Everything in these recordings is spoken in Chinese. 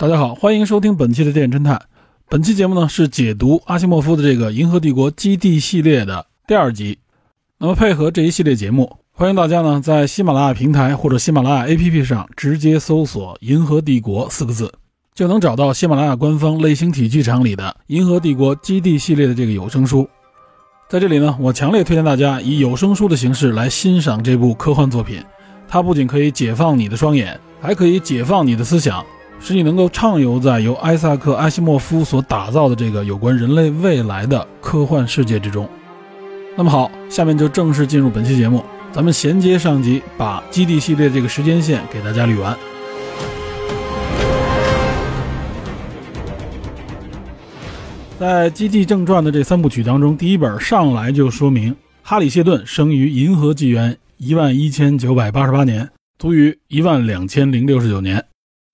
大家好，欢迎收听本期的电影侦探。本期节目呢是解读阿西莫夫的这个《银河帝国基地》系列的第二集。那么配合这一系列节目，欢迎大家呢在喜马拉雅平台或者喜马拉雅 APP 上直接搜索“银河帝国”四个字，就能找到喜马拉雅官方类星体剧场里的《银河帝国基地》系列的这个有声书。在这里呢，我强烈推荐大家以有声书的形式来欣赏这部科幻作品。它不仅可以解放你的双眼，还可以解放你的思想，使你能够畅游在由艾萨克·阿西莫夫所打造的这个有关人类未来的科幻世界之中。那么好，下面就正式进入本期节目，咱们衔接上集，把基地系列这个时间线给大家捋完。在《基地正传》的这三部曲当中，第一本上来就说明哈里谢顿生于银河纪元。一万一千九百八十八年，卒于一万两千零六十九年，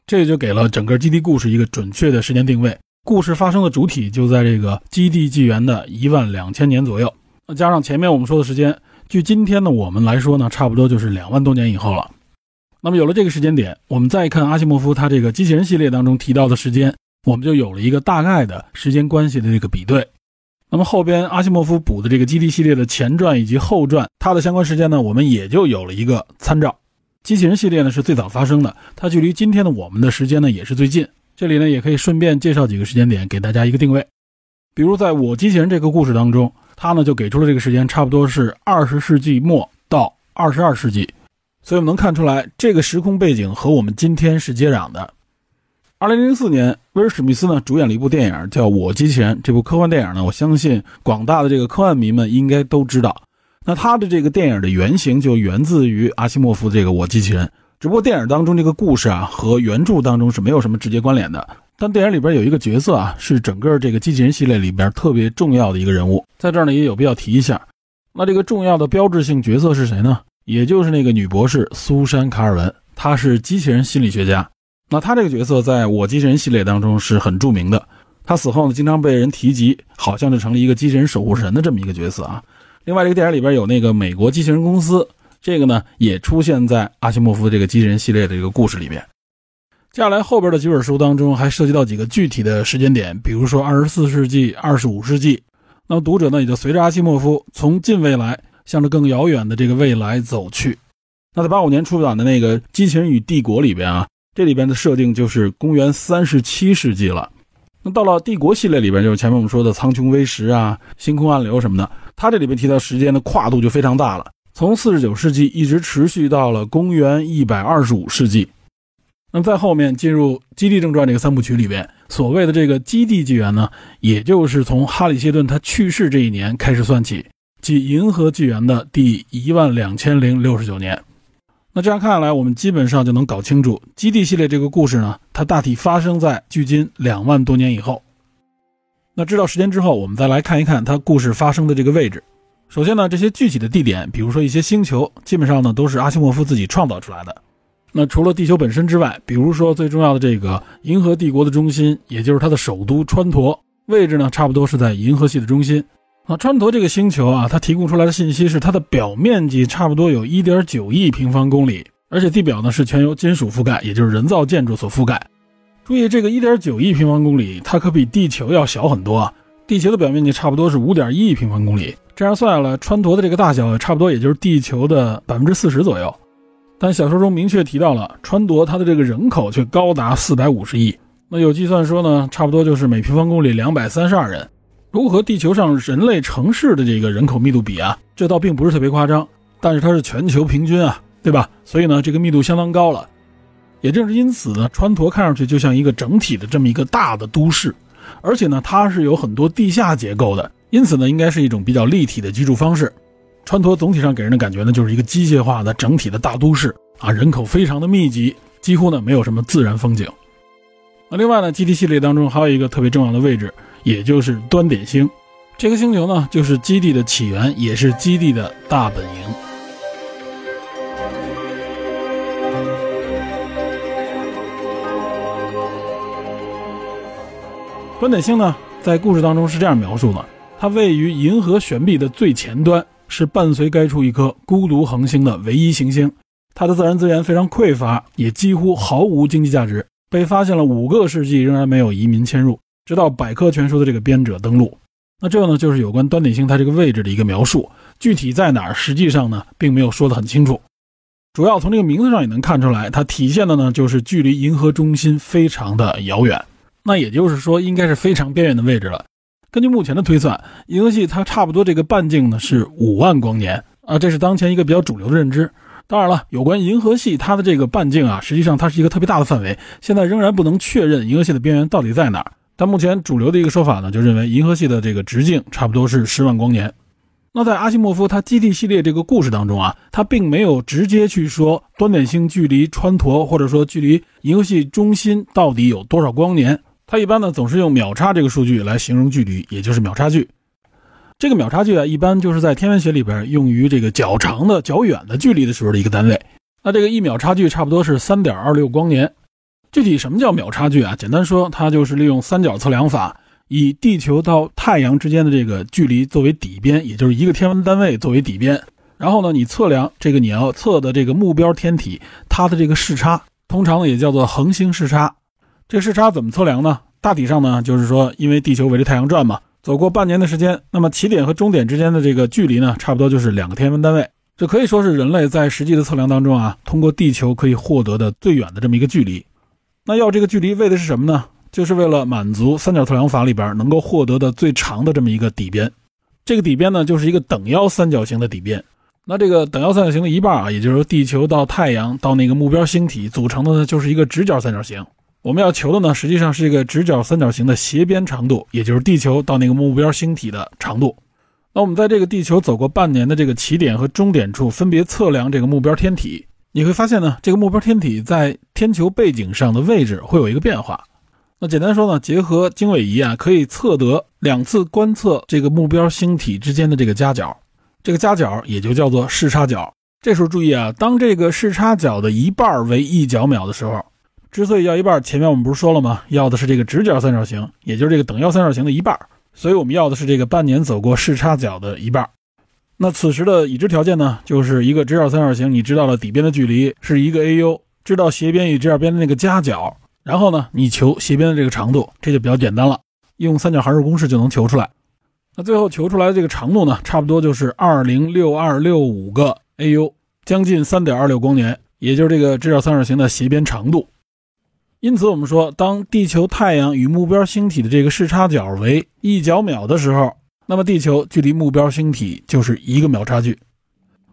这就给了整个基地故事一个准确的时间定位。故事发生的主体就在这个基地纪元的一万两千年左右。那加上前面我们说的时间，距今天的我们来说呢，差不多就是两万多年以后了。那么有了这个时间点，我们再看阿西莫夫他这个机器人系列当中提到的时间，我们就有了一个大概的时间关系的这个比对。那么后边阿西莫夫补的这个基地系列的前传以及后传，它的相关时间呢，我们也就有了一个参照。机器人系列呢是最早发生的，它距离今天的我们的时间呢也是最近。这里呢也可以顺便介绍几个时间点，给大家一个定位。比如在我机器人这个故事当中，它呢就给出了这个时间，差不多是二十世纪末到二十二世纪，所以我们能看出来这个时空背景和我们今天是接壤的。二零零四年，威尔史密斯呢主演了一部电影，叫《我机器人》。这部科幻电影呢，我相信广大的这个科幻迷们应该都知道。那他的这个电影的原型就源自于阿西莫夫这个《我机器人》，只不过电影当中这个故事啊和原著当中是没有什么直接关联的。但电影里边有一个角色啊，是整个这个机器人系列里边特别重要的一个人物，在这儿呢也有必要提一下。那这个重要的标志性角色是谁呢？也就是那个女博士苏珊·卡尔文，她是机器人心理学家。那她这个角色在我机器人系列当中是很著名的，她死后呢经常被人提及，好像就成了一个机器人守护神的这么一个角色啊。另外，这个电影里边有那个美国机器人公司，这个呢也出现在阿西莫夫这个机器人系列的这个故事里面。接下来后边的几本书当中还涉及到几个具体的时间点，比如说二十四世纪、二十五世纪。那么读者呢也就随着阿西莫夫从近未来向着更遥远的这个未来走去。那在八五年出版的那个《机器人与帝国》里边啊。这里边的设定就是公元三十七世纪了，那到了帝国系列里边，就是前面我们说的苍穹微石啊、星空暗流什么的，它这里边提到时间的跨度就非常大了，从四十九世纪一直持续到了公元一百二十五世纪。那么在后面进入《基地正传》这个三部曲里边，所谓的这个基地纪元呢，也就是从哈里谢顿他去世这一年开始算起，即银河纪元的第一万两千零六十九年。那这样看来，我们基本上就能搞清楚《基地》系列这个故事呢，它大体发生在距今两万多年以后。那知道时间之后，我们再来看一看它故事发生的这个位置。首先呢，这些具体的地点，比如说一些星球，基本上呢都是阿西莫夫自己创造出来的。那除了地球本身之外，比如说最重要的这个银河帝国的中心，也就是它的首都川陀，位置呢差不多是在银河系的中心。啊，川陀这个星球啊，它提供出来的信息是它的表面积差不多有一点九亿平方公里，而且地表呢是全由金属覆盖，也就是人造建筑所覆盖。注意，这个一点九亿平方公里，它可比地球要小很多啊。地球的表面积差不多是五点一亿平方公里，这样算下来，川陀的这个大小差不多也就是地球的百分之四十左右。但小说中明确提到了，川陀它的这个人口却高达四百五十亿。那有计算说呢，差不多就是每平方公里两百三十二人。如和地球上人类城市的这个人口密度比啊，这倒并不是特别夸张，但是它是全球平均啊，对吧？所以呢，这个密度相当高了。也正是因此呢，川陀看上去就像一个整体的这么一个大的都市，而且呢，它是有很多地下结构的，因此呢，应该是一种比较立体的居住方式。川陀总体上给人的感觉呢，就是一个机械化的整体的大都市啊，人口非常的密集，几乎呢没有什么自然风景。那另外呢，基地系列当中还有一个特别重要的位置。也就是端点星，这个星球呢，就是基地的起源，也是基地的大本营。端点星呢，在故事当中是这样描述的：它位于银河悬臂的最前端，是伴随该处一颗孤独恒星的唯一行星。它的自然资源非常匮乏，也几乎毫无经济价值，被发现了五个世纪，仍然没有移民迁入，直到百科全书的这个编者登陆。那这呢，就是有关端点星它这个位置的一个描述，具体在哪儿，实际上呢，并没有说得很清楚。主要从这个名字上也能看出来，它体现的呢，就是距离银河中心非常的遥远。那也就是说，应该是非常边缘的位置了。根据目前的推算，银河系它差不多这个半径呢是五万光年啊，这是当前一个比较主流的认知。当然了，有关银河系它的这个半径啊，实际上它是一个特别大的范围，现在仍然不能确认银河系的边缘到底在哪儿。但目前主流的一个说法呢，就认为银河系的这个直径差不多是十万光年。那在阿西莫夫他基地系列这个故事当中啊，他并没有直接去说端点星距离穿陀或者说距离银河系中心到底有多少光年，他一般呢总是用秒差这个数据来形容距离，也就是秒差距。这个秒差距啊，一般就是在天文学里边用于这个较长的、较远的距离的时候的一个单位。那这个一秒差距差不多是三点二六光年。具体什么叫秒差距啊？简单说，它就是利用三角测量法。以地球到太阳之间的这个距离作为底边，也就是一个天文单位作为底边。然后呢，你测量这个你要测的这个目标天体它的这个视差，通常呢也叫做恒星视差。这视差怎么测量呢？大体上呢就是说，因为地球围着太阳转嘛，走过半年的时间，那么起点和终点之间的这个距离呢，差不多就是两个天文单位。这可以说是人类在实际的测量当中啊，通过地球可以获得的最远的这么一个距离。那要这个距离为的是什么呢？就是为了满足三角测量法里边能够获得的最长的这么一个底边，这个底边呢就是一个等腰三角形的底边。那这个等腰三角形的一半啊，也就是地球到太阳到那个目标星体组成的呢就是一个直角三角形。我们要求的呢实际上是一个直角三角形的斜边长度，也就是地球到那个目标星体的长度。那我们在这个地球走过半年的这个起点和终点处分别测量这个目标天体，你会发现呢这个目标天体在天球背景上的位置会有一个变化。那简单说呢，结合经纬仪啊，可以测得两次观测这个目标星体之间的这个夹角，这个夹角也就叫做视差角。这时候注意啊，当这个视差角的一半为一角秒的时候，之所以要一半，前面我们不是说了吗？要的是这个直角三角形，也就是这个等腰三角形的一半，所以我们要的是这个半年走过视差角的一半。那此时的已知条件呢，就是一个直角三角形，你知道了底边的距离是一个 AU，知道斜边与直角边的那个夹角。然后呢，你求斜边的这个长度，这就比较简单了，用三角函数公式就能求出来。那最后求出来的这个长度呢，差不多就是二零六二六五个 AU，将近三点二六光年，也就是这个直角三角形的斜边长度。因此，我们说，当地球、太阳与目标星体的这个视差角为一角秒的时候，那么地球距离目标星体就是一个秒差距。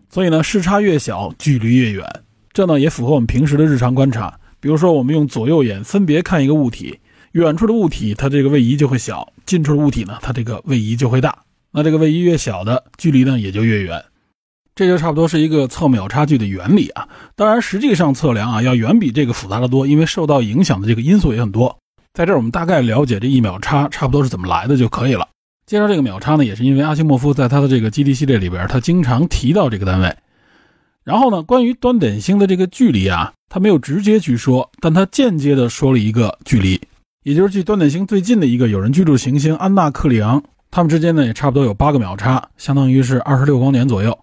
所以呢，视差越小，距离越远。这呢，也符合我们平时的日常观察。比如说，我们用左右眼分别看一个物体，远处的物体它这个位移就会小，近处的物体呢，它这个位移就会大。那这个位移越小的距离呢，也就越远。这就差不多是一个测秒差距的原理啊。当然，实际上测量啊，要远比这个复杂的多，因为受到影响的这个因素也很多。在这儿，我们大概了解这一秒差差不多是怎么来的就可以了。介绍这个秒差呢，也是因为阿西莫夫在他的这个基地系列里边，他经常提到这个单位。然后呢，关于端点星的这个距离啊，他没有直接去说，但他间接的说了一个距离，也就是距端点星最近的一个有人居住行星安纳克里昂，他们之间呢也差不多有八个秒差，相当于是二十六光年左右。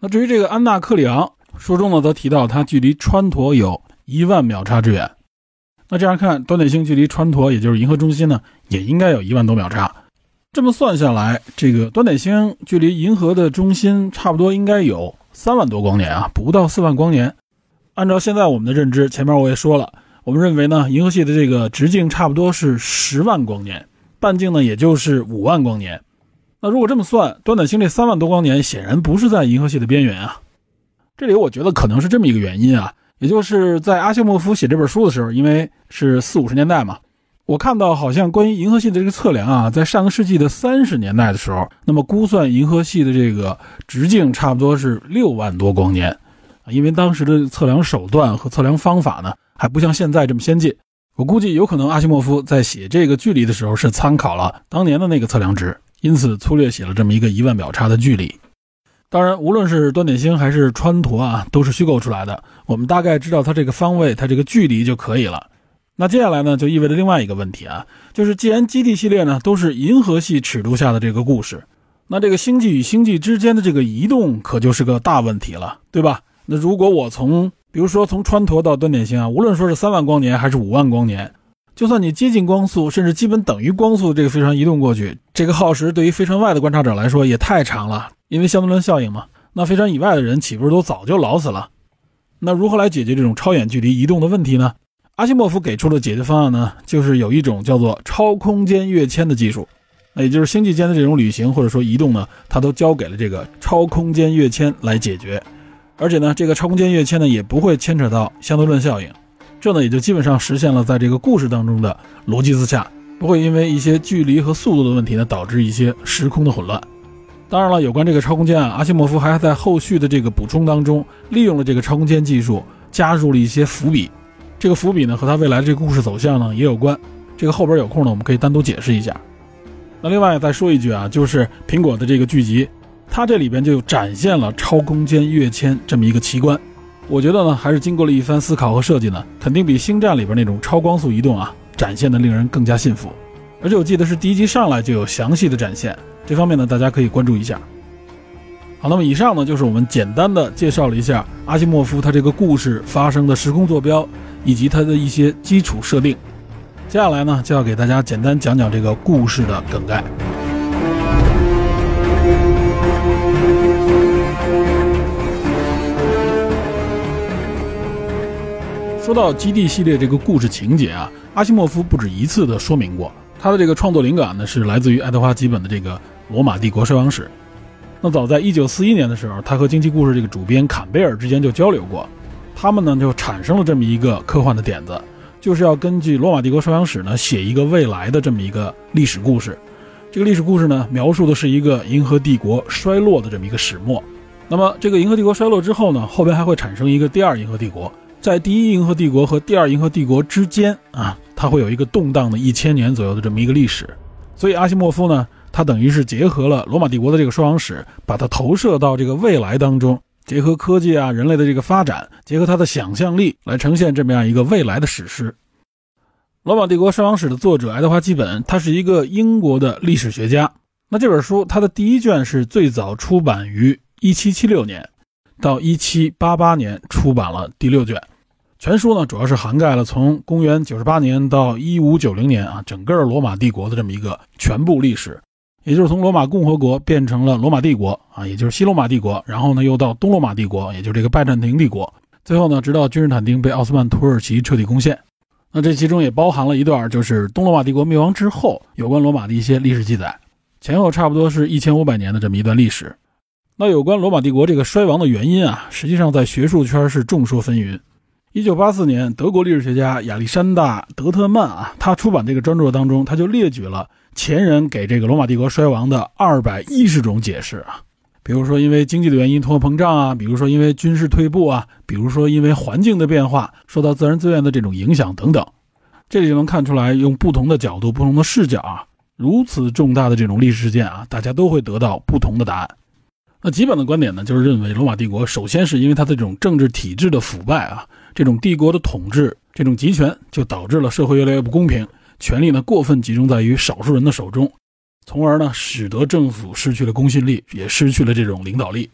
那至于这个安纳克里昂，书中呢则提到它距离川陀有一万秒差之远。那这样看，端点星距离川陀，也就是银河中心呢，也应该有一万多秒差。这么算下来，这个端点星距离银河的中心差不多应该有。三万多光年啊，不到四万光年。按照现在我们的认知，前面我也说了，我们认为呢，银河系的这个直径差不多是十万光年，半径呢也就是五万光年。那如果这么算，端点星这三万多光年显然不是在银河系的边缘啊。这里我觉得可能是这么一个原因啊，也就是在阿西莫夫写这本书的时候，因为是四五十年代嘛。我看到好像关于银河系的这个测量啊，在上个世纪的三十年代的时候，那么估算银河系的这个直径差不多是六万多光年，因为当时的测量手段和测量方法呢还不像现在这么先进。我估计有可能阿西莫夫在写这个距离的时候是参考了当年的那个测量值，因此粗略写了这么一个一万秒差的距离。当然，无论是端点星还是川陀啊，都是虚构出来的。我们大概知道它这个方位、它这个距离就可以了。那接下来呢，就意味着另外一个问题啊，就是既然基地系列呢都是银河系尺度下的这个故事，那这个星际与星际之间的这个移动可就是个大问题了，对吧？那如果我从比如说从川陀到端点星啊，无论说是三万光年还是五万光年，就算你接近光速，甚至基本等于光速，这个飞船移动过去，这个耗时对于飞船外的观察者来说也太长了，因为相对论效应嘛。那飞船以外的人岂不是都早就老死了？那如何来解决这种超远距离移动的问题呢？阿西莫夫给出的解决方案呢，就是有一种叫做超空间跃迁的技术，那也就是星际间的这种旅行或者说移动呢，它都交给了这个超空间跃迁来解决。而且呢，这个超空间跃迁呢，也不会牵扯到相对论效应，这呢也就基本上实现了在这个故事当中的逻辑自洽，不会因为一些距离和速度的问题呢，导致一些时空的混乱。当然了，有关这个超空间啊，阿西莫夫还在后续的这个补充当中，利用了这个超空间技术，加入了一些伏笔。这个伏笔呢，和他未来这个故事走向呢也有关。这个后边有空呢，我们可以单独解释一下。那另外再说一句啊，就是苹果的这个剧集。它这里边就展现了超空间跃迁这么一个奇观，我觉得呢，还是经过了一番思考和设计呢，肯定比星战里边那种超光速移动啊，展现的令人更加信服。而且我记得是第一集上来就有详细的展现，这方面呢，大家可以关注一下。好，那么以上呢，就是我们简单的介绍了一下阿西莫夫他这个故事发生的时空坐标以及他的一些基础设定。接下来呢，就要给大家简单讲讲这个故事的梗概。说到基地系列这个故事情节啊，阿西莫夫不止一次的说明过，他的这个创作灵感呢是来自于爱德华·吉本的这个《罗马帝国衰亡史》。那早在1941年的时候，他和惊奇故事这个主编坎贝尔之间就交流过，他们呢就产生了这么一个科幻的点子，就是要根据《罗马帝国衰亡史》呢写一个未来的这么一个历史故事。这个历史故事呢描述的是一个银河帝国衰落的这么一个始末。那么这个银河帝国衰落之后呢，后边还会产生一个第二银河帝国。在第一银河帝国和第二银河帝国之间啊，它会有一个动荡的一千年左右的这么一个历史。所以阿西莫夫呢，他等于是结合了罗马帝国的这个衰亡史，把它投射到这个未来当中，结合科技啊、人类的这个发展，结合他的想象力来呈现这么样一个未来的史诗。罗马帝国衰亡史的作者爱德华·基本，他是一个英国的历史学家。那这本书它的第一卷是最早出版于1776年，到1788年出版了第六卷。全书呢，主要是涵盖了从公元九十八年到一五九零年啊，整个罗马帝国的这么一个全部历史，也就是从罗马共和国变成了罗马帝国啊，也就是西罗马帝国，然后呢又到东罗马帝国，也就是这个拜占庭帝国，最后呢，直到君士坦丁被奥斯曼土耳其彻底攻陷。那这其中也包含了一段，就是东罗马帝国灭亡之后有关罗马的一些历史记载，前后差不多是一千五百年的这么一段历史。那有关罗马帝国这个衰亡的原因啊，实际上在学术圈是众说纷纭。一九八四年，德国历史学家亚历山大·德特曼啊，他出版这个专著当中，他就列举了前人给这个罗马帝国衰亡的二百一十种解释啊。比如说，因为经济的原因通货膨胀啊；比如说，因为军事退步啊；比如说，因为环境的变化受到自然资源的这种影响等等。这里就能看出来，用不同的角度、不同的视角啊，如此重大的这种历史事件啊，大家都会得到不同的答案。那基本的观点呢，就是认为罗马帝国首先是因为它的这种政治体制的腐败啊。这种帝国的统治，这种集权，就导致了社会越来越不公平，权力呢过分集中在于少数人的手中，从而呢使得政府失去了公信力，也失去了这种领导力。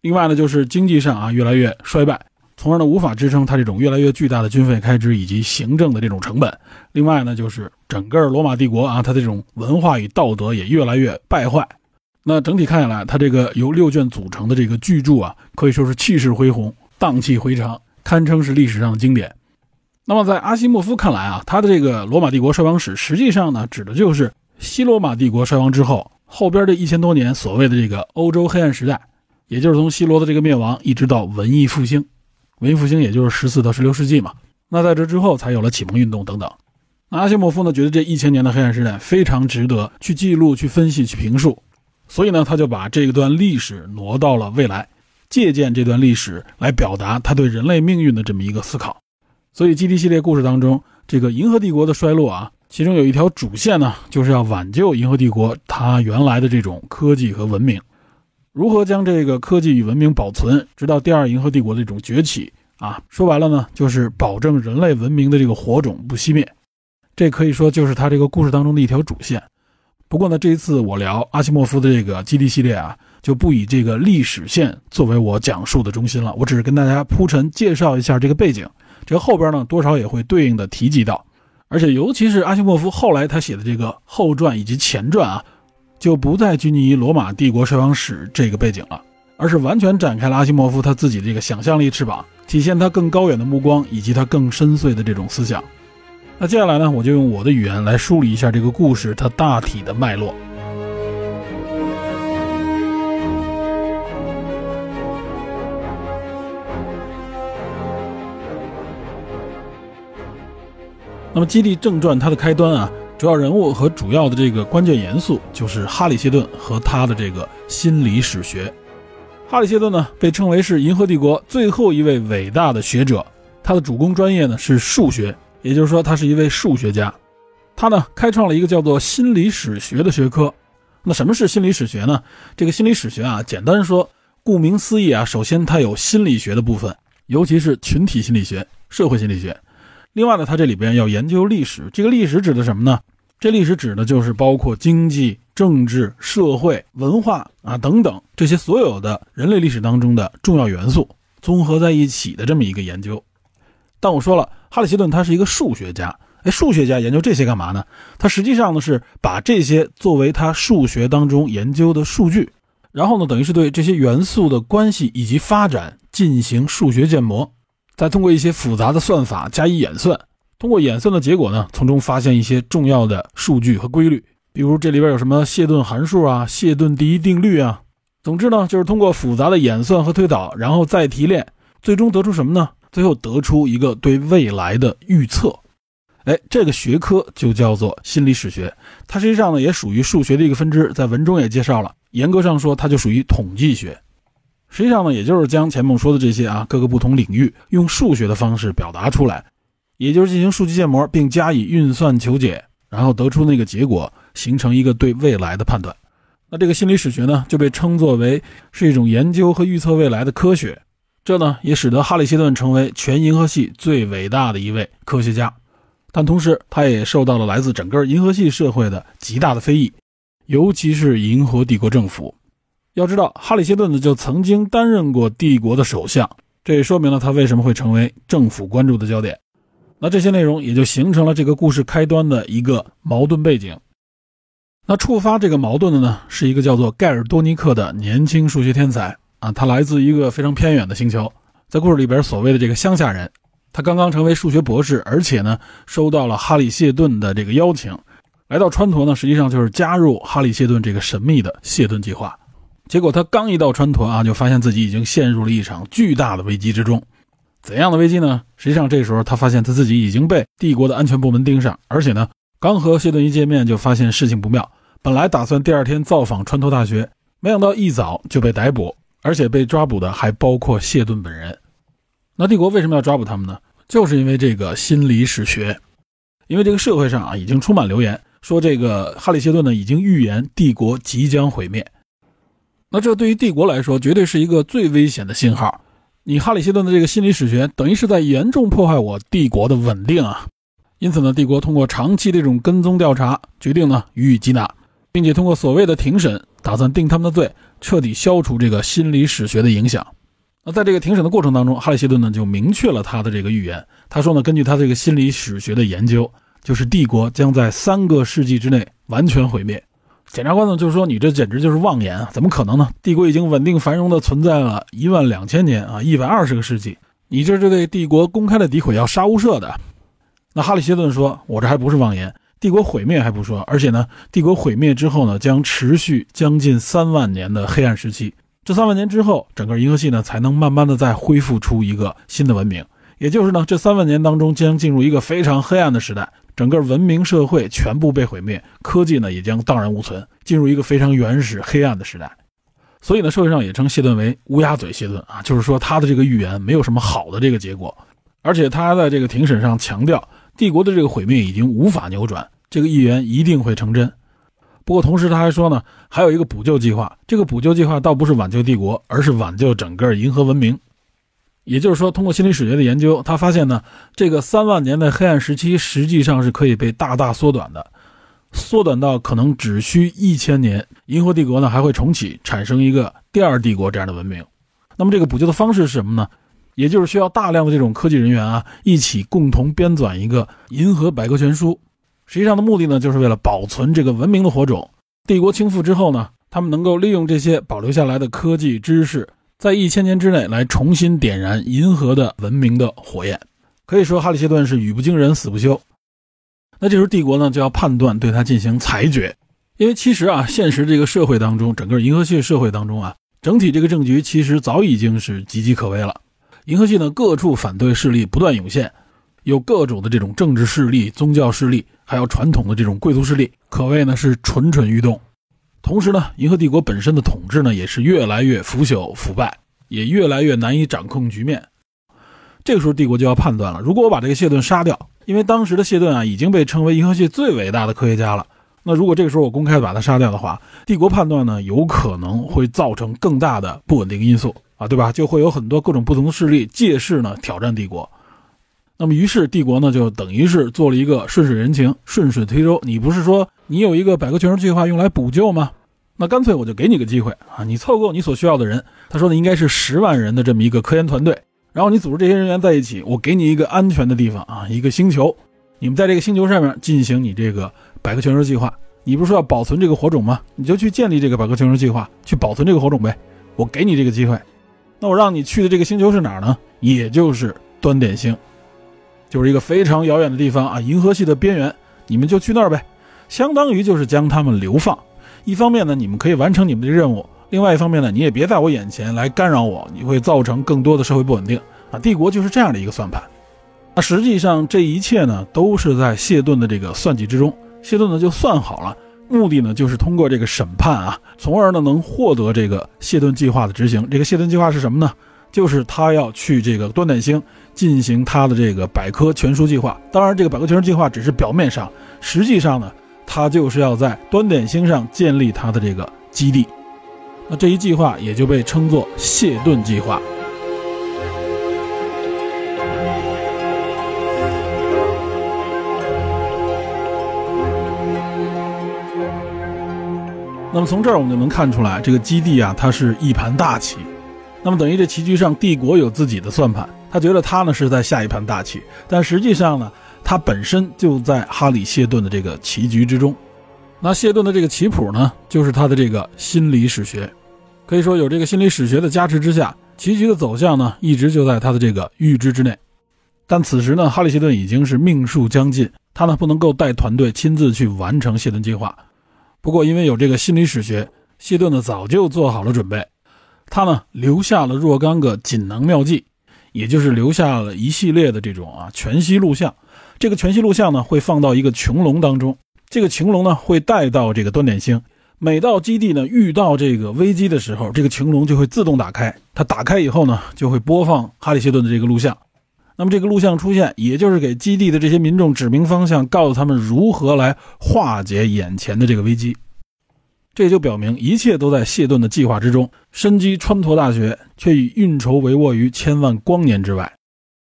另外呢，就是经济上啊越来越衰败，从而呢无法支撑它这种越来越巨大的军费开支以及行政的这种成本。另外呢，就是整个罗马帝国啊，它的这种文化与道德也越来越败坏。那整体看下来，它这个由六卷组成的这个巨著啊，可以说是气势恢宏，荡气回肠。堪称是历史上的经典。那么，在阿西莫夫看来啊，他的这个罗马帝国衰亡史，实际上呢，指的就是西罗马帝国衰亡之后，后边这一千多年所谓的这个欧洲黑暗时代，也就是从西罗的这个灭亡，一直到文艺复兴。文艺复兴也就是十四到十六世纪嘛。那在这之后，才有了启蒙运动等等。那阿西莫夫呢，觉得这一千年的黑暗时代非常值得去记录、去分析、去评述，所以呢，他就把这一段历史挪到了未来。借鉴这段历史来表达他对人类命运的这么一个思考，所以基地系列故事当中，这个银河帝国的衰落啊，其中有一条主线呢，就是要挽救银河帝国它原来的这种科技和文明，如何将这个科技与文明保存，直到第二银河帝国的这种崛起啊，说白了呢，就是保证人类文明的这个火种不熄灭，这可以说就是他这个故事当中的一条主线。不过呢，这一次我聊阿西莫夫的这个基地系列啊。就不以这个历史线作为我讲述的中心了，我只是跟大家铺陈介绍一下这个背景，这个后边呢多少也会对应的提及到，而且尤其是阿西莫夫后来他写的这个后传以及前传啊，就不再拘泥于罗马帝国衰亡史这个背景了，而是完全展开了阿西莫夫他自己的这个想象力翅膀，体现他更高远的目光以及他更深邃的这种思想。那接下来呢，我就用我的语言来梳理一下这个故事它大体的脉络。那么，《基地正传》它的开端啊，主要人物和主要的这个关键元素就是哈里谢顿和他的这个心理史学。哈里谢顿呢，被称为是银河帝国最后一位伟大的学者，他的主攻专业呢是数学，也就是说，他是一位数学家。他呢，开创了一个叫做心理史学的学科。那什么是心理史学呢？这个心理史学啊，简单说，顾名思义啊，首先它有心理学的部分，尤其是群体心理学、社会心理学。另外呢，它这里边要研究历史，这个历史指的什么呢？这历史指的就是包括经济、政治、社会、文化啊等等这些所有的人类历史当中的重要元素综合在一起的这么一个研究。但我说了，哈里希顿他是一个数学家，哎，数学家研究这些干嘛呢？他实际上呢是把这些作为他数学当中研究的数据，然后呢等于是对这些元素的关系以及发展进行数学建模。再通过一些复杂的算法加以演算，通过演算的结果呢，从中发现一些重要的数据和规律。比如这里边有什么谢顿函数啊、谢顿第一定律啊。总之呢，就是通过复杂的演算和推导，然后再提炼，最终得出什么呢？最后得出一个对未来的预测。哎，这个学科就叫做心理史学。它实际上呢，也属于数学的一个分支，在文中也介绍了。严格上说，它就属于统计学。实际上呢，也就是将前面说的这些啊各个不同领域用数学的方式表达出来，也就是进行数据建模，并加以运算求解，然后得出那个结果，形成一个对未来的判断。那这个心理史学呢，就被称作为是一种研究和预测未来的科学。这呢，也使得哈里谢顿成为全银河系最伟大的一位科学家。但同时，他也受到了来自整个银河系社会的极大的非议，尤其是银河帝国政府。要知道，哈里谢顿呢就曾经担任过帝国的首相，这也说明了他为什么会成为政府关注的焦点。那这些内容也就形成了这个故事开端的一个矛盾背景。那触发这个矛盾的呢，是一个叫做盖尔多尼克的年轻数学天才啊，他来自一个非常偏远的星球，在故事里边所谓的这个乡下人，他刚刚成为数学博士，而且呢收到了哈里谢顿的这个邀请，来到川陀呢，实际上就是加入哈里谢顿这个神秘的谢顿计划。结果他刚一到川陀啊，就发现自己已经陷入了一场巨大的危机之中。怎样的危机呢？实际上这时候他发现他自己已经被帝国的安全部门盯上，而且呢，刚和谢顿一见面就发现事情不妙。本来打算第二天造访川陀大学，没想到一早就被逮捕，而且被抓捕的还包括谢顿本人。那帝国为什么要抓捕他们呢？就是因为这个心理史学，因为这个社会上啊已经充满流言，说这个哈里谢顿呢已经预言帝国即将毁灭。那这对于帝国来说，绝对是一个最危险的信号。你哈里希顿的这个心理史学，等于是在严重破坏我帝国的稳定啊！因此呢，帝国通过长期这种跟踪调查，决定呢予以缉拿，并且通过所谓的庭审，打算定他们的罪，彻底消除这个心理史学的影响。那在这个庭审的过程当中，哈里希顿呢就明确了他的这个预言。他说呢，根据他这个心理史学的研究，就是帝国将在三个世纪之内完全毁灭。检察官呢，就是说你这简直就是妄言啊！怎么可能呢？帝国已经稳定繁荣的存在了一万两千年啊，一百二十个世纪，你这是对帝国公开的诋毁，要杀无赦的。那哈里谢顿说：“我这还不是妄言，帝国毁灭还不说，而且呢，帝国毁灭之后呢，将持续将近三万年的黑暗时期。这三万年之后，整个银河系呢，才能慢慢的再恢复出一个新的文明。也就是呢，这三万年当中将进入一个非常黑暗的时代。”整个文明社会全部被毁灭，科技呢也将荡然无存，进入一个非常原始黑暗的时代。所以呢，社会上也称谢顿为乌鸦嘴谢顿啊，就是说他的这个预言没有什么好的这个结果，而且他在这个庭审上强调，帝国的这个毁灭已经无法扭转，这个预言一定会成真。不过同时他还说呢，还有一个补救计划，这个补救计划倒不是挽救帝国，而是挽救整个银河文明。也就是说，通过心理史学的研究，他发现呢，这个三万年的黑暗时期实际上是可以被大大缩短的。缩短到可能只需一千年，银河帝国呢还会重启，产生一个第二帝国这样的文明。那么这个补救的方式是什么呢？也就是需要大量的这种科技人员啊，一起共同编纂一个银河百科全书。实际上的目的呢，就是为了保存这个文明的火种。帝国倾覆之后呢，他们能够利用这些保留下来的科技知识，在一千年之内来重新点燃银河的文明的火焰。可以说，哈里谢顿是语不惊人死不休。那这时候帝国呢就要判断对他进行裁决，因为其实啊，现实这个社会当中，整个银河系社会当中啊，整体这个政局其实早已经是岌岌可危了。银河系呢各处反对势力不断涌现，有各种的这种政治势力、宗教势力，还有传统的这种贵族势力，可谓呢是蠢蠢欲动。同时呢，银河帝国本身的统治呢也是越来越腐朽腐败，也越来越难以掌控局面。这个时候，帝国就要判断了：如果我把这个谢顿杀掉，因为当时的谢顿啊已经被称为银河系最伟大的科学家了。那如果这个时候我公开把他杀掉的话，帝国判断呢有可能会造成更大的不稳定因素啊，对吧？就会有很多各种不同的势力借势呢挑战帝国。那么于是帝国呢就等于是做了一个顺水人情、顺水推舟。你不是说你有一个百科全书计划用来补救吗？那干脆我就给你个机会啊，你凑够你所需要的人。他说的应该是十万人的这么一个科研团队。然后你组织这些人员在一起，我给你一个安全的地方啊，一个星球，你们在这个星球上面进行你这个百科全书计划。你不是说要保存这个火种吗？你就去建立这个百科全书计划，去保存这个火种呗。我给你这个机会，那我让你去的这个星球是哪儿呢？也就是端点星，就是一个非常遥远的地方啊，银河系的边缘。你们就去那儿呗，相当于就是将他们流放。一方面呢，你们可以完成你们的任务。另外一方面呢，你也别在我眼前来干扰我，你会造成更多的社会不稳定啊！帝国就是这样的一个算盘。那实际上这一切呢，都是在谢顿的这个算计之中。谢顿呢就算好了，目的呢就是通过这个审判啊，从而呢能获得这个谢顿计划的执行。这个谢顿计划是什么呢？就是他要去这个端点星进行他的这个百科全书计划。当然，这个百科全书计划只是表面上，实际上呢，他就是要在端点星上建立他的这个基地。那这一计划也就被称作谢顿计划。那么从这儿我们就能看出来，这个基地啊，它是一盘大棋。那么等于这棋局上，帝国有自己的算盘，他觉得他呢是在下一盘大棋，但实际上呢，他本身就在哈里谢顿的这个棋局之中。那谢顿的这个棋谱呢，就是他的这个心理史学，可以说有这个心理史学的加持之下，棋局的走向呢，一直就在他的这个预知之内。但此时呢，哈里谢顿已经是命数将近，他呢不能够带团队亲自去完成谢顿计划。不过因为有这个心理史学，谢顿呢早就做好了准备，他呢留下了若干个锦囊妙计，也就是留下了一系列的这种啊全息录像。这个全息录像呢会放到一个穹隆当中。这个穹隆呢会带到这个端点星，每到基地呢遇到这个危机的时候，这个穹隆就会自动打开。它打开以后呢，就会播放哈里谢顿的这个录像。那么这个录像出现，也就是给基地的这些民众指明方向，告诉他们如何来化解眼前的这个危机。这就表明一切都在谢顿的计划之中。身居川陀大学，却以运筹帷幄于千万光年之外。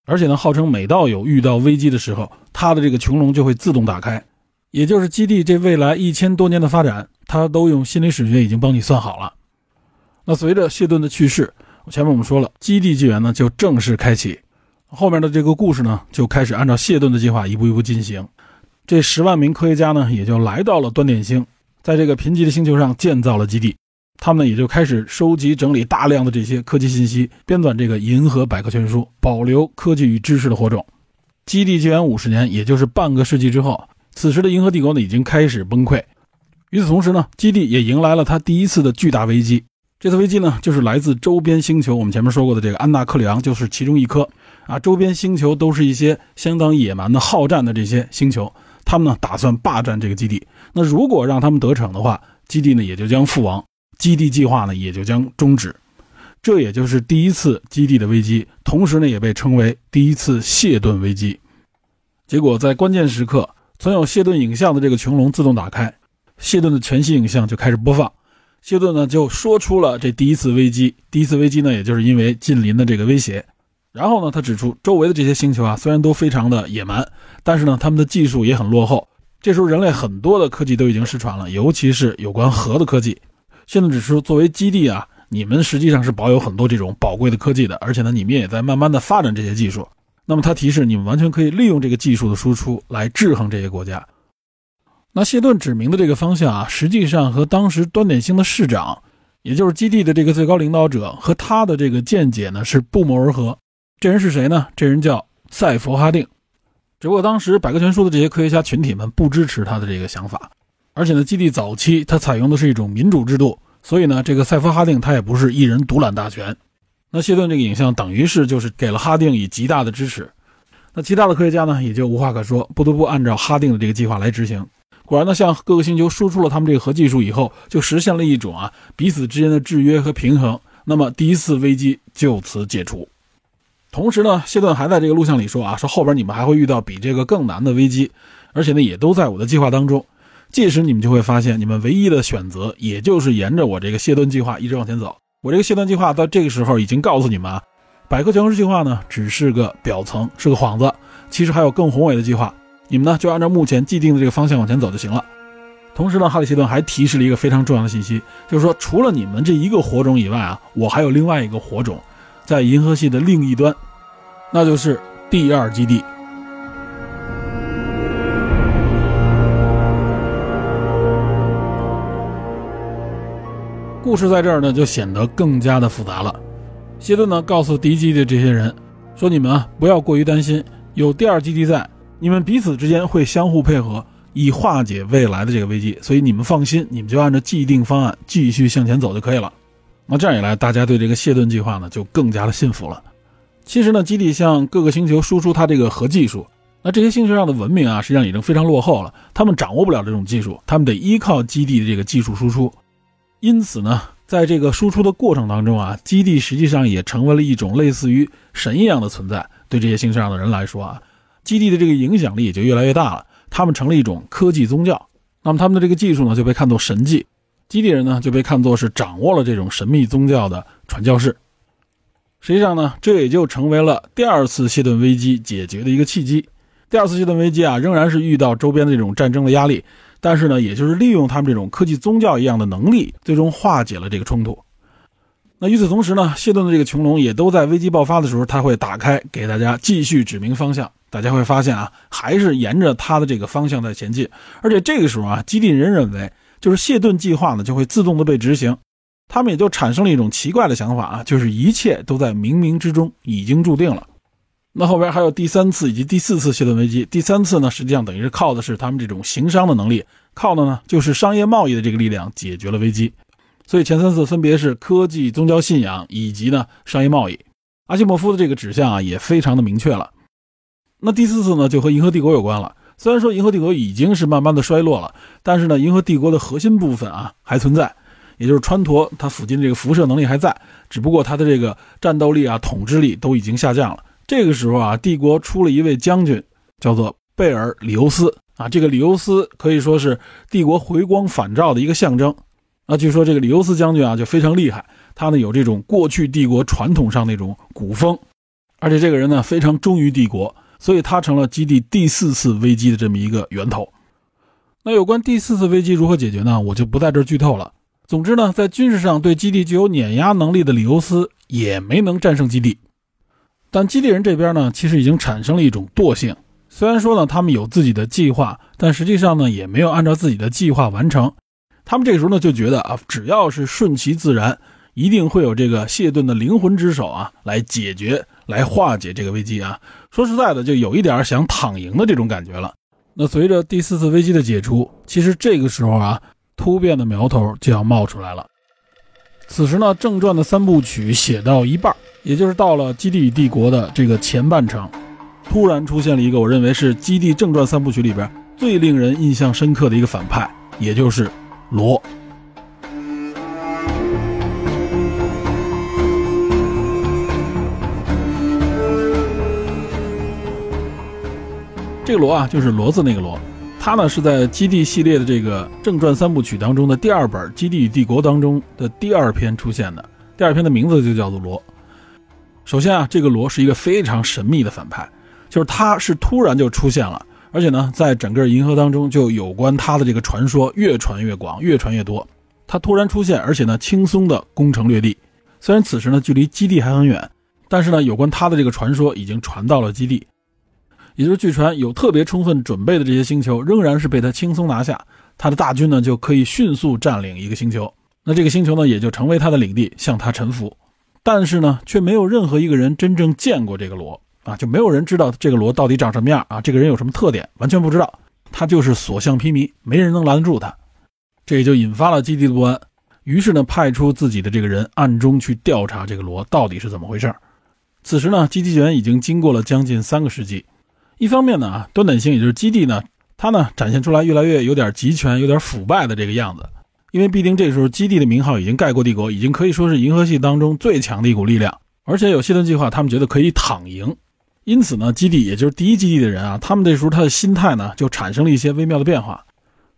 而且呢，号称每到有遇到危机的时候，他的这个穹隆就会自动打开。也就是基地这未来一千多年的发展，他都用心理史学已经帮你算好了。那随着谢顿的去世，前面我们说了，基地纪元呢就正式开启，后面的这个故事呢就开始按照谢顿的计划一步一步进行。这十万名科学家呢也就来到了端点星，在这个贫瘠的星球上建造了基地，他们也就开始收集整理大量的这些科技信息，编纂这个银河百科全书，保留科技与知识的火种。基地纪元五十年，也就是半个世纪之后。此时的银河帝国呢已经开始崩溃，与此同时呢，基地也迎来了它第一次的巨大危机。这次危机呢，就是来自周边星球。我们前面说过的这个安纳克里昂就是其中一颗啊。周边星球都是一些相当野蛮的好战的这些星球，他们呢打算霸占这个基地。那如果让他们得逞的话，基地呢也就将覆亡，基地计划呢也就将终止。这也就是第一次基地的危机，同时呢也被称为第一次谢顿危机。结果在关键时刻。存有谢顿影像的这个穹隆自动打开，谢顿的全息影像就开始播放。谢顿呢就说出了这第一次危机，第一次危机呢也就是因为近邻的这个威胁。然后呢他指出，周围的这些星球啊虽然都非常的野蛮，但是呢他们的技术也很落后，这时候人类很多的科技都已经失传了，尤其是有关核的科技。谢顿指出，作为基地啊，你们实际上是保有很多这种宝贵的科技的，而且呢，你们也在慢慢的发展这些技术。那么他提示你们完全可以利用这个技术的输出来制衡这些国家。那谢顿指明的这个方向啊，实际上和当时端点星的市长，也就是基地的这个最高领导者和他的这个见解呢是不谋而合。这人是谁呢？这人叫赛佛哈定。只不过当时百科全书的这些科学家群体们不支持他的这个想法，而且呢，基地早期它采用的是一种民主制度，所以呢，这个赛夫哈定他也不是一人独揽大权。那谢顿这个影像等于是就是给了哈定以极大的支持。那其他的科学家呢也就无话可说，不得不按照哈定的这个计划来执行。果然呢，向各个星球输出了他们这个核技术以后，就实现了一种啊彼此之间的制约和平衡。那么第一次危机就此解除。同时呢，谢顿还在这个录像里说啊，说后边你们还会遇到比这个更难的危机，而且呢，也都在我的计划当中。届时你们就会发现，你们唯一的选择也就是沿着我这个谢顿计划一直往前走。我这个谢顿计划到这个时候已经告诉你们啊，百科全书计划呢只是个表层，是个幌子，其实还有更宏伟的计划。你们呢就按照目前既定的这个方向往前走就行了。同时呢，哈里谢顿还提示了一个非常重要的信息，就是说除了你们这一个火种以外啊，我还有另外一个火种。在银河系的另一端，那就是第二基地。故事在这儿呢，就显得更加的复杂了。谢顿呢，告诉第一基地的这些人说：“你们啊，不要过于担心，有第二基地在，你们彼此之间会相互配合，以化解未来的这个危机。所以你们放心，你们就按照既定方案继续向前走就可以了。”那这样一来，大家对这个谢顿计划呢就更加的信服了。其实呢，基地向各个星球输出它这个核技术，那这些星球上的文明啊，实际上已经非常落后了，他们掌握不了这种技术，他们得依靠基地的这个技术输出。因此呢，在这个输出的过程当中啊，基地实际上也成为了一种类似于神一样的存在。对这些星球上的人来说啊，基地的这个影响力也就越来越大了，他们成了一种科技宗教。那么他们的这个技术呢，就被看作神迹。基地人呢就被看作是掌握了这种神秘宗教的传教士，实际上呢，这也就成为了第二次谢顿危机解决的一个契机。第二次谢顿危机啊，仍然是遇到周边的这种战争的压力，但是呢，也就是利用他们这种科技宗教一样的能力，最终化解了这个冲突。那与此同时呢，谢顿的这个穹隆也都在危机爆发的时候，他会打开，给大家继续指明方向。大家会发现啊，还是沿着他的这个方向在前进，而且这个时候啊，基地人认为。就是谢顿计划呢，就会自动的被执行，他们也就产生了一种奇怪的想法啊，就是一切都在冥冥之中已经注定了。那后边还有第三次以及第四次谢顿危机，第三次呢，实际上等于是靠的是他们这种行商的能力，靠的呢就是商业贸易的这个力量解决了危机。所以前三次分别是科技、宗教信仰以及呢商业贸易。阿西莫夫的这个指向啊也非常的明确了。那第四次呢就和银河帝国有关了。虽然说银河帝国已经是慢慢的衰落了，但是呢，银河帝国的核心部分啊还存在，也就是川陀它附近这个辐射能力还在，只不过它的这个战斗力啊、统治力都已经下降了。这个时候啊，帝国出了一位将军，叫做贝尔里欧斯啊。这个里欧斯可以说是帝国回光返照的一个象征。那据说这个里欧斯将军啊就非常厉害，他呢有这种过去帝国传统上那种古风，而且这个人呢非常忠于帝国。所以，他成了基地第四次危机的这么一个源头。那有关第四次危机如何解决呢？我就不在这儿剧透了。总之呢，在军事上对基地具有碾压能力的里欧斯也没能战胜基地。但基地人这边呢，其实已经产生了一种惰性。虽然说呢，他们有自己的计划，但实际上呢，也没有按照自己的计划完成。他们这个时候呢，就觉得啊，只要是顺其自然，一定会有这个谢顿的灵魂之手啊，来解决。来化解这个危机啊！说实在的，就有一点想躺赢的这种感觉了。那随着第四次危机的解除，其实这个时候啊，突变的苗头就要冒出来了。此时呢，正传的三部曲写到一半，也就是到了《基地与帝国》的这个前半程，突然出现了一个我认为是《基地正传》三部曲里边最令人印象深刻的一个反派，也就是罗。这个罗啊，就是骡子那个罗，他呢是在《基地》系列的这个正传三部曲当中的第二本《基地与帝国》当中的第二篇出现的。第二篇的名字就叫做罗。首先啊，这个罗是一个非常神秘的反派，就是他是突然就出现了，而且呢，在整个银河当中，就有关他的这个传说越传越广，越传越多。他突然出现，而且呢，轻松的攻城略地。虽然此时呢，距离基地还很远，但是呢，有关他的这个传说已经传到了基地。也就是据传，有特别充分准备的这些星球，仍然是被他轻松拿下。他的大军呢，就可以迅速占领一个星球，那这个星球呢，也就成为他的领地，向他臣服。但是呢，却没有任何一个人真正见过这个罗啊，就没有人知道这个罗到底长什么样啊，这个人有什么特点，完全不知道。他就是所向披靡，没人能拦得住他。这也就引发了基地的不安，于是呢，派出自己的这个人暗中去调查这个罗到底是怎么回事。此时呢，基地员已经经过了将近三个世纪。一方面呢，啊，端点星也就是基地呢，它呢展现出来越来越有点集权、有点腐败的这个样子。因为毕竟这时候基地的名号已经盖过帝国，已经可以说是银河系当中最强的一股力量。而且有谢顿计划，他们觉得可以躺赢。因此呢，基地也就是第一基地的人啊，他们这时候他的心态呢就产生了一些微妙的变化。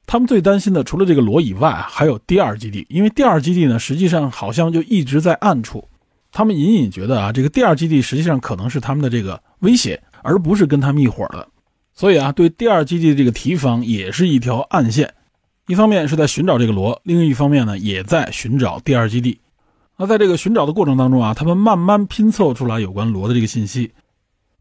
他们最担心的除了这个罗以外，还有第二基地，因为第二基地呢实际上好像就一直在暗处。他们隐隐觉得啊，这个第二基地实际上可能是他们的这个威胁。而不是跟他们一伙的，所以啊，对第二基地的这个提防也是一条暗线。一方面是在寻找这个罗，另一方面呢，也在寻找第二基地。那在这个寻找的过程当中啊，他们慢慢拼凑出来有关罗的这个信息。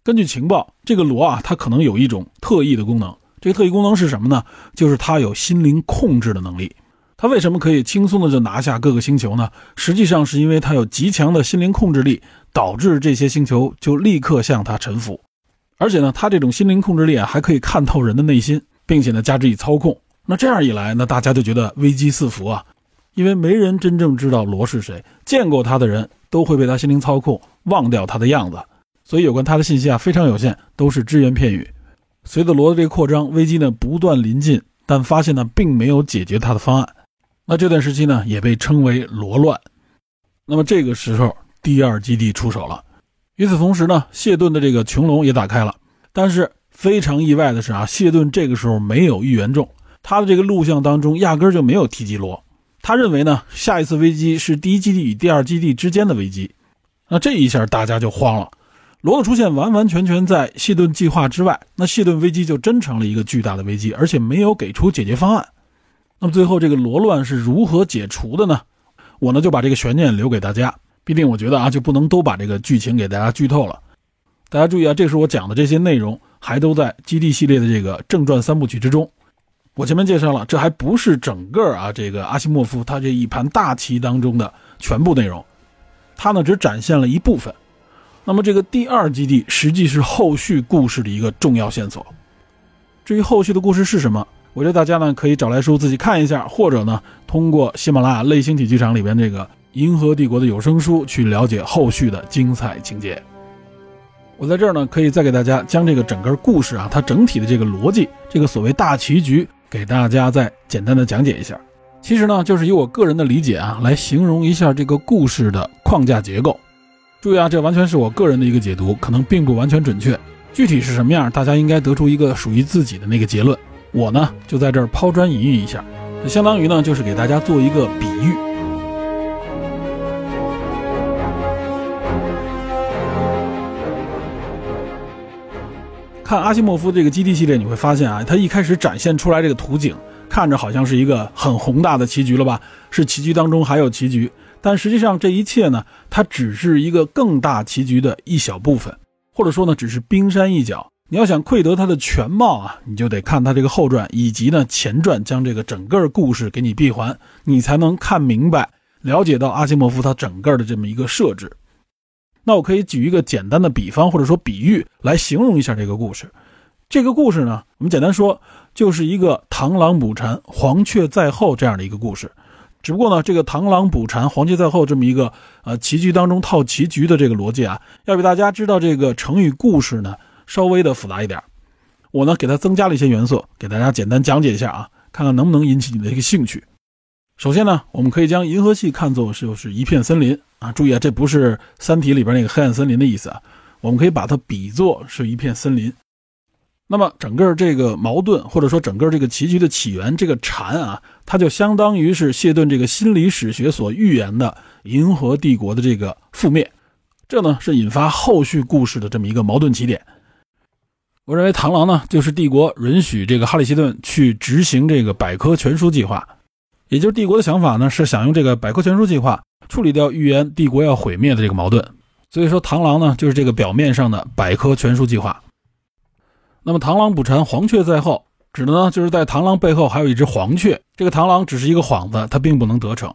根据情报，这个罗啊，它可能有一种特异的功能。这个特异功能是什么呢？就是它有心灵控制的能力。它为什么可以轻松的就拿下各个星球呢？实际上是因为它有极强的心灵控制力，导致这些星球就立刻向它臣服。而且呢，他这种心灵控制力啊，还可以看透人的内心，并且呢，加之以操控。那这样一来，那大家就觉得危机四伏啊，因为没人真正知道罗是谁，见过他的人都会被他心灵操控，忘掉他的样子。所以有关他的信息啊，非常有限，都是只言片语。随着罗的这个扩张，危机呢不断临近，但发现呢并没有解决他的方案。那这段时期呢，也被称为罗乱。那么这个时候，第二基地出手了。与此同时呢，谢顿的这个穹隆也打开了，但是非常意外的是啊，谢顿这个时候没有预言中，他的这个录像当中压根就没有提及罗。他认为呢，下一次危机是第一基地与第二基地之间的危机。那这一下大家就慌了，罗的出现完完全全在谢顿计划之外，那谢顿危机就真成了一个巨大的危机，而且没有给出解决方案。那么最后这个罗乱是如何解除的呢？我呢就把这个悬念留给大家。必定，我觉得啊，就不能都把这个剧情给大家剧透了。大家注意啊，这是我讲的这些内容，还都在基地系列的这个正传三部曲之中。我前面介绍了，这还不是整个啊，这个阿西莫夫他这一盘大棋当中的全部内容，他呢只展现了一部分。那么这个第二基地实际是后续故事的一个重要线索。至于后续的故事是什么，我觉得大家呢可以找来书自己看一下，或者呢通过喜马拉雅类星体剧场里边这个。银河帝国的有声书，去了解后续的精彩情节。我在这儿呢，可以再给大家将这个整个故事啊，它整体的这个逻辑，这个所谓大棋局，给大家再简单的讲解一下。其实呢，就是以我个人的理解啊，来形容一下这个故事的框架结构。注意啊，这完全是我个人的一个解读，可能并不完全准确。具体是什么样，大家应该得出一个属于自己的那个结论。我呢，就在这儿抛砖引玉一下，相当于呢，就是给大家做一个比喻。看阿西莫夫这个基地系列，你会发现啊，他一开始展现出来这个图景，看着好像是一个很宏大的棋局了吧？是棋局当中还有棋局，但实际上这一切呢，它只是一个更大棋局的一小部分，或者说呢，只是冰山一角。你要想窥得它的全貌啊，你就得看它这个后传以及呢前传，将这个整个故事给你闭环，你才能看明白、了解到阿西莫夫他整个的这么一个设置。那我可以举一个简单的比方，或者说比喻来形容一下这个故事。这个故事呢，我们简单说就是一个螳螂捕蝉，黄雀在后这样的一个故事。只不过呢，这个螳螂捕蝉，黄雀在后这么一个呃棋局当中套棋局的这个逻辑啊，要比大家知道这个成语故事呢稍微的复杂一点。我呢给它增加了一些元素，给大家简单讲解一下啊，看看能不能引起你的一个兴趣。首先呢，我们可以将银河系看作是就是一片森林啊。注意啊，这不是《三体》里边那个黑暗森林的意思啊。我们可以把它比作是一片森林。那么整个这个矛盾，或者说整个这个棋局的起源，这个禅啊，它就相当于是谢顿这个心理史学所预言的银河帝国的这个覆灭。这呢是引发后续故事的这么一个矛盾起点。我认为螳螂呢，就是帝国允许这个哈里谢顿去执行这个百科全书计划，也就是帝国的想法呢，是想用这个百科全书计划处理掉预言帝国要毁灭的这个矛盾。所以说，螳螂呢，就是这个表面上的百科全书计划。那么，螳螂捕蝉，黄雀在后，指的呢，就是在螳螂背后还有一只黄雀。这个螳螂只是一个幌子，它并不能得逞。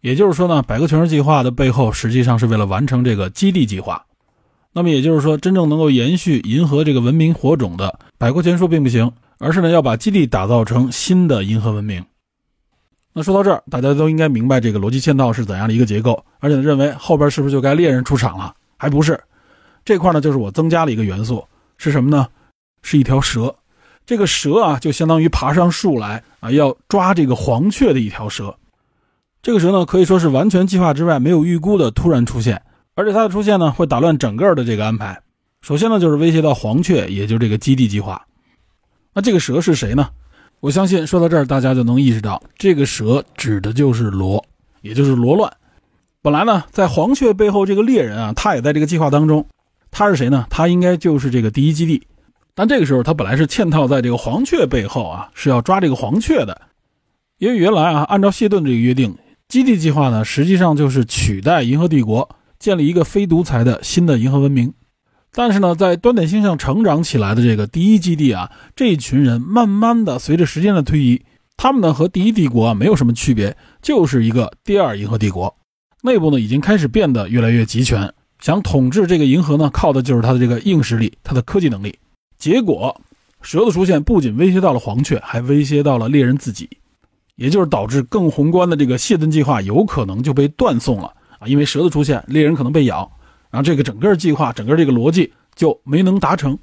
也就是说呢，百科全书计划的背后，实际上是为了完成这个基地计划。那么也就是说，真正能够延续银河这个文明火种的百科全书并不行，而是呢要把基地打造成新的银河文明。那说到这儿，大家都应该明白这个逻辑嵌套是怎样的一个结构，而且认为后边是不是就该猎人出场了？还不是，这块呢就是我增加了一个元素，是什么呢？是一条蛇。这个蛇啊，就相当于爬上树来啊，要抓这个黄雀的一条蛇。这个蛇呢，可以说是完全计划之外、没有预估的突然出现。而且它的出现呢，会打乱整个的这个安排。首先呢，就是威胁到黄雀，也就是这个基地计划。那这个蛇是谁呢？我相信说到这儿，大家就能意识到，这个蛇指的就是罗，也就是罗乱。本来呢，在黄雀背后这个猎人啊，他也在这个计划当中。他是谁呢？他应该就是这个第一基地。但这个时候，他本来是嵌套在这个黄雀背后啊，是要抓这个黄雀的。因为原来啊，按照谢顿这个约定，基地计划呢，实际上就是取代银河帝国。建立一个非独裁的新的银河文明，但是呢，在端点星上成长起来的这个第一基地啊，这一群人慢慢的随着时间的推移，他们呢和第一帝国啊没有什么区别，就是一个第二银河帝国，内部呢已经开始变得越来越集权，想统治这个银河呢，靠的就是他的这个硬实力，他的科技能力。结果，蛇的出现不仅威胁到了黄雀，还威胁到了猎人自己，也就是导致更宏观的这个谢顿计划有可能就被断送了。啊，因为蛇的出现，猎人可能被咬，然后这个整个计划、整个这个逻辑就没能达成。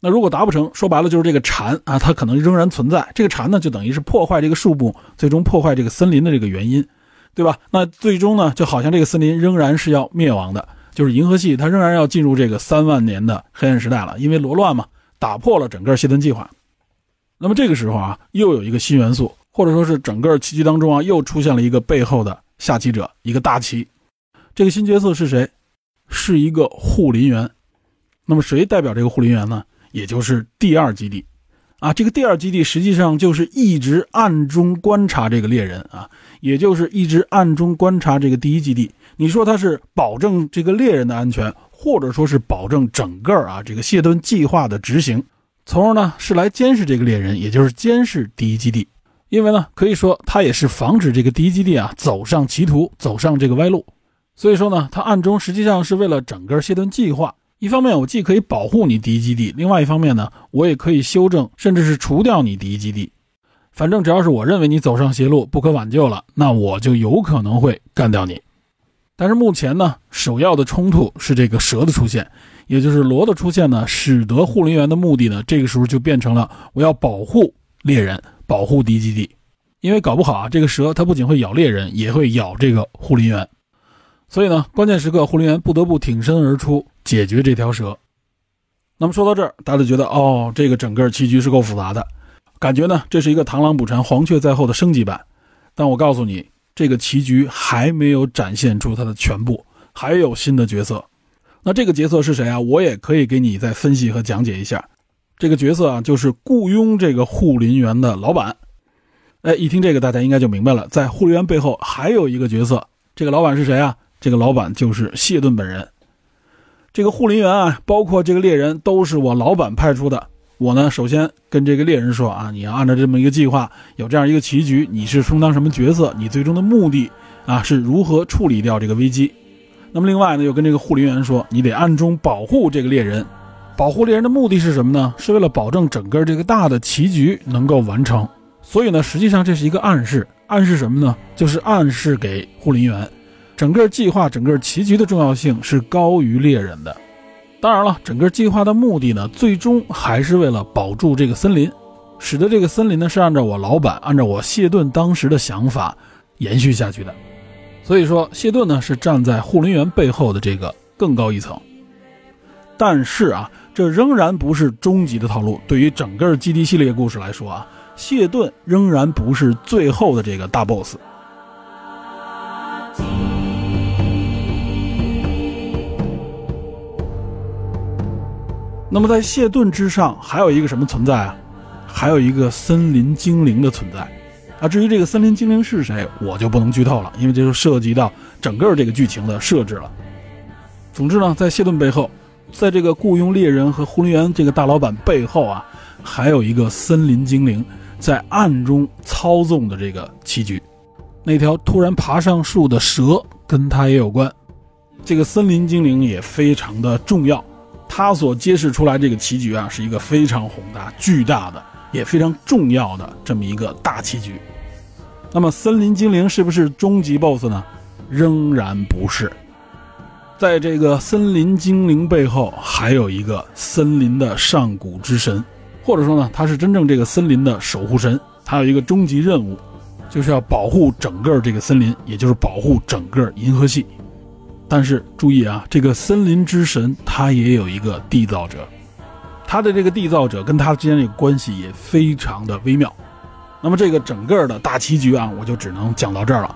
那如果达不成，说白了就是这个蝉啊，它可能仍然存在。这个蝉呢，就等于是破坏这个树木，最终破坏这个森林的这个原因，对吧？那最终呢，就好像这个森林仍然是要灭亡的，就是银河系它仍然要进入这个三万年的黑暗时代了，因为罗乱嘛，打破了整个谢顿计划。那么这个时候啊，又有一个新元素，或者说是整个棋局当中啊，又出现了一个背后的。下棋者一个大棋，这个新角色是谁？是一个护林员。那么谁代表这个护林员呢？也就是第二基地啊。这个第二基地实际上就是一直暗中观察这个猎人啊，也就是一直暗中观察这个第一基地。你说他是保证这个猎人的安全，或者说是保证整个啊这个谢顿计划的执行，从而呢是来监视这个猎人，也就是监视第一基地。因为呢，可以说他也是防止这个第一基地啊走上歧途，走上这个歪路。所以说呢，他暗中实际上是为了整个谢顿计划。一方面，我既可以保护你第一基地；另外一方面呢，我也可以修正，甚至是除掉你第一基地。反正只要是我认为你走上邪路，不可挽救了，那我就有可能会干掉你。但是目前呢，首要的冲突是这个蛇的出现，也就是罗的出现呢，使得护林员的目的呢，这个时候就变成了我要保护猎人。保护敌基地，因为搞不好啊，这个蛇它不仅会咬猎人，也会咬这个护林员。所以呢，关键时刻护林员不得不挺身而出解决这条蛇。那么说到这儿，大家觉得哦，这个整个棋局是够复杂的，感觉呢这是一个螳螂捕蝉，黄雀在后的升级版。但我告诉你，这个棋局还没有展现出它的全部，还有新的角色。那这个角色是谁啊？我也可以给你再分析和讲解一下。这个角色啊，就是雇佣这个护林员的老板。哎，一听这个，大家应该就明白了，在护林员背后还有一个角色。这个老板是谁啊？这个老板就是谢顿本人。这个护林员啊，包括这个猎人，都是我老板派出的。我呢，首先跟这个猎人说啊，你要按照这么一个计划，有这样一个棋局，你是充当什么角色？你最终的目的啊，是如何处理掉这个危机？那么另外呢，又跟这个护林员说，你得暗中保护这个猎人。保护猎人的目的是什么呢？是为了保证整个这个大的棋局能够完成。所以呢，实际上这是一个暗示，暗示什么呢？就是暗示给护林员，整个计划、整个棋局的重要性是高于猎人的。当然了，整个计划的目的呢，最终还是为了保住这个森林，使得这个森林呢是按照我老板、按照我谢顿当时的想法延续下去的。所以说，谢顿呢是站在护林员背后的这个更高一层。但是啊。这仍然不是终极的套路。对于整个基地系列故事来说啊，谢顿仍然不是最后的这个大 boss。那么在谢顿之上还有一个什么存在啊？还有一个森林精灵的存在。啊，至于这个森林精灵是谁，我就不能剧透了，因为这就涉及到整个这个剧情的设置了。总之呢，在谢顿背后，在这个雇佣猎人和护林员这个大老板背后啊，还有一个森林精灵在暗中操纵的这个棋局。那条突然爬上树的蛇跟他也有关。这个森林精灵也非常的重要，他所揭示出来这个棋局啊，是一个非常宏大、巨大的。也非常重要的这么一个大棋局，那么森林精灵是不是终极 BOSS 呢？仍然不是。在这个森林精灵背后，还有一个森林的上古之神，或者说呢，他是真正这个森林的守护神。他有一个终极任务，就是要保护整个这个森林，也就是保护整个银河系。但是注意啊，这个森林之神他也有一个缔造者。他的这个缔造者跟他之间的关系也非常的微妙，那么这个整个的大棋局啊，我就只能讲到这儿了。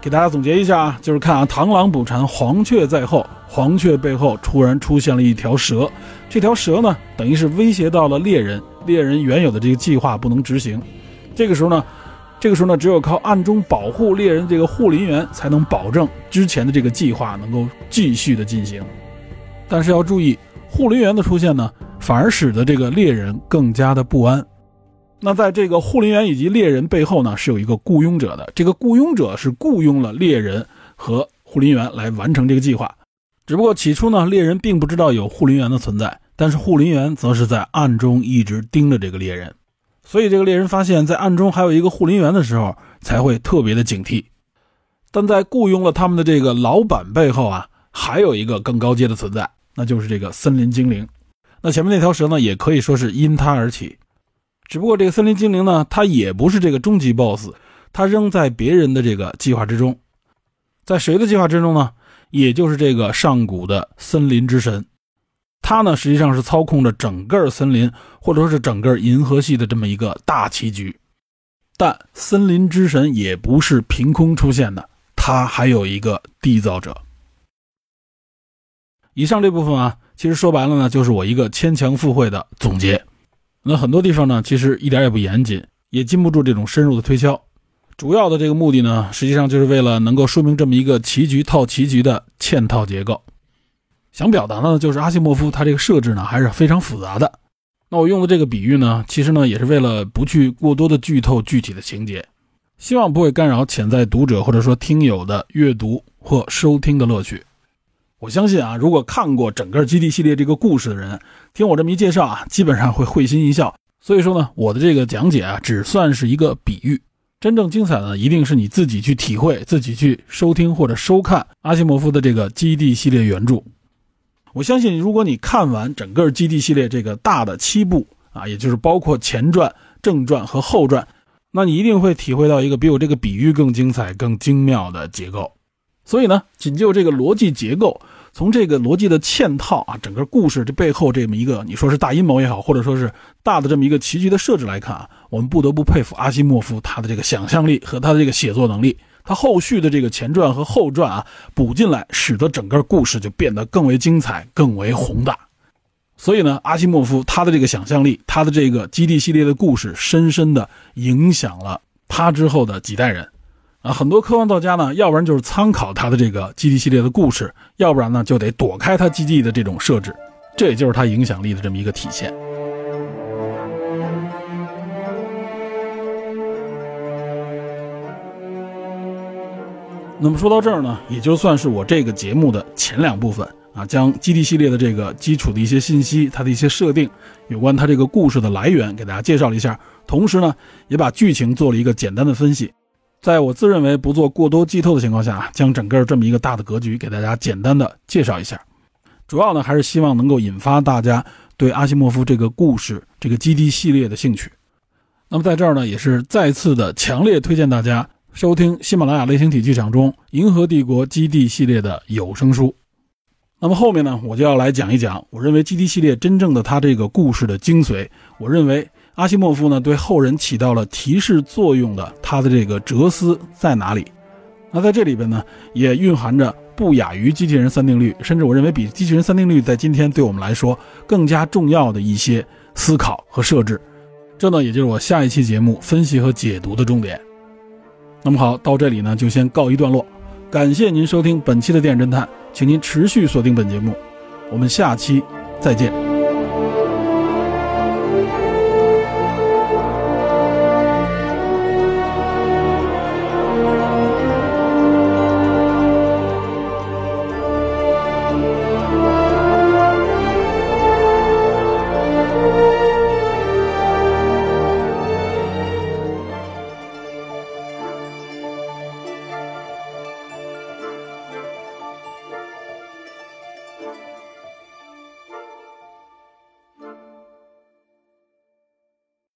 给大家总结一下啊，就是看啊，螳螂捕蝉，黄雀在后，黄雀背后突然出现了一条蛇，这条蛇呢，等于是威胁到了猎人，猎人原有的这个计划不能执行。这个时候呢，这个时候呢，只有靠暗中保护猎人这个护林员，才能保证之前的这个计划能够继续的进行。但是要注意，护林员的出现呢。反而使得这个猎人更加的不安。那在这个护林员以及猎人背后呢，是有一个雇佣者的。这个雇佣者是雇佣了猎人和护林员来完成这个计划。只不过起初呢，猎人并不知道有护林员的存在，但是护林员则是在暗中一直盯着这个猎人。所以这个猎人发现，在暗中还有一个护林员的时候，才会特别的警惕。但在雇佣了他们的这个老板背后啊，还有一个更高阶的存在，那就是这个森林精灵。那前面那条蛇呢，也可以说是因他而起，只不过这个森林精灵呢，它也不是这个终极 BOSS，它仍在别人的这个计划之中，在谁的计划之中呢？也就是这个上古的森林之神，他呢实际上是操控着整个森林或者说是整个银河系的这么一个大棋局，但森林之神也不是凭空出现的，他还有一个缔造者。以上这部分啊。其实说白了呢，就是我一个牵强附会的总结。那很多地方呢，其实一点也不严谨，也禁不住这种深入的推敲。主要的这个目的呢，实际上就是为了能够说明这么一个棋局套棋局的嵌套结构。想表达的呢，就是阿西莫夫他这个设置呢还是非常复杂的。那我用的这个比喻呢，其实呢也是为了不去过多的剧透具体的情节，希望不会干扰潜在读者或者说听友的阅读或收听的乐趣。我相信啊，如果看过整个基地系列这个故事的人，听我这么一介绍啊，基本上会会心一笑。所以说呢，我的这个讲解啊，只算是一个比喻，真正精彩的一定是你自己去体会、自己去收听或者收看阿西莫夫的这个基地系列原著。我相信，如果你看完整个基地系列这个大的七部啊，也就是包括前传、正传和后传，那你一定会体会到一个比我这个比喻更精彩、更精妙的结构。所以呢，仅就这个逻辑结构，从这个逻辑的嵌套啊，整个故事这背后这么一个，你说是大阴谋也好，或者说是大的这么一个棋局的设置来看啊，我们不得不佩服阿西莫夫他的这个想象力和他的这个写作能力，他后续的这个前传和后传啊补进来，使得整个故事就变得更为精彩、更为宏大。所以呢，阿西莫夫他的这个想象力，他的这个基地系列的故事，深深的影响了他之后的几代人。啊，很多科幻作家呢，要不然就是参考他的这个基地系列的故事，要不然呢就得躲开他基地的这种设置，这也就是他影响力的这么一个体现。那么说到这儿呢，也就算是我这个节目的前两部分啊，将基地系列的这个基础的一些信息、它的一些设定、有关它这个故事的来源给大家介绍了一下，同时呢，也把剧情做了一个简单的分析。在我自认为不做过多剧透的情况下，将整个这么一个大的格局给大家简单的介绍一下。主要呢还是希望能够引发大家对阿西莫夫这个故事、这个基地系列的兴趣。那么在这儿呢，也是再次的强烈推荐大家收听喜马拉雅类型体剧场中《银河帝国基地》系列的有声书。那么后面呢，我就要来讲一讲我认为基地系列真正的它这个故事的精髓。我认为。阿西莫夫呢，对后人起到了提示作用的，他的这个哲思在哪里？那在这里边呢，也蕴含着不亚于机器人三定律，甚至我认为比机器人三定律在今天对我们来说更加重要的一些思考和设置。这呢，也就是我下一期节目分析和解读的重点。那么好，到这里呢就先告一段落。感谢您收听本期的电影侦探，请您持续锁定本节目，我们下期再见。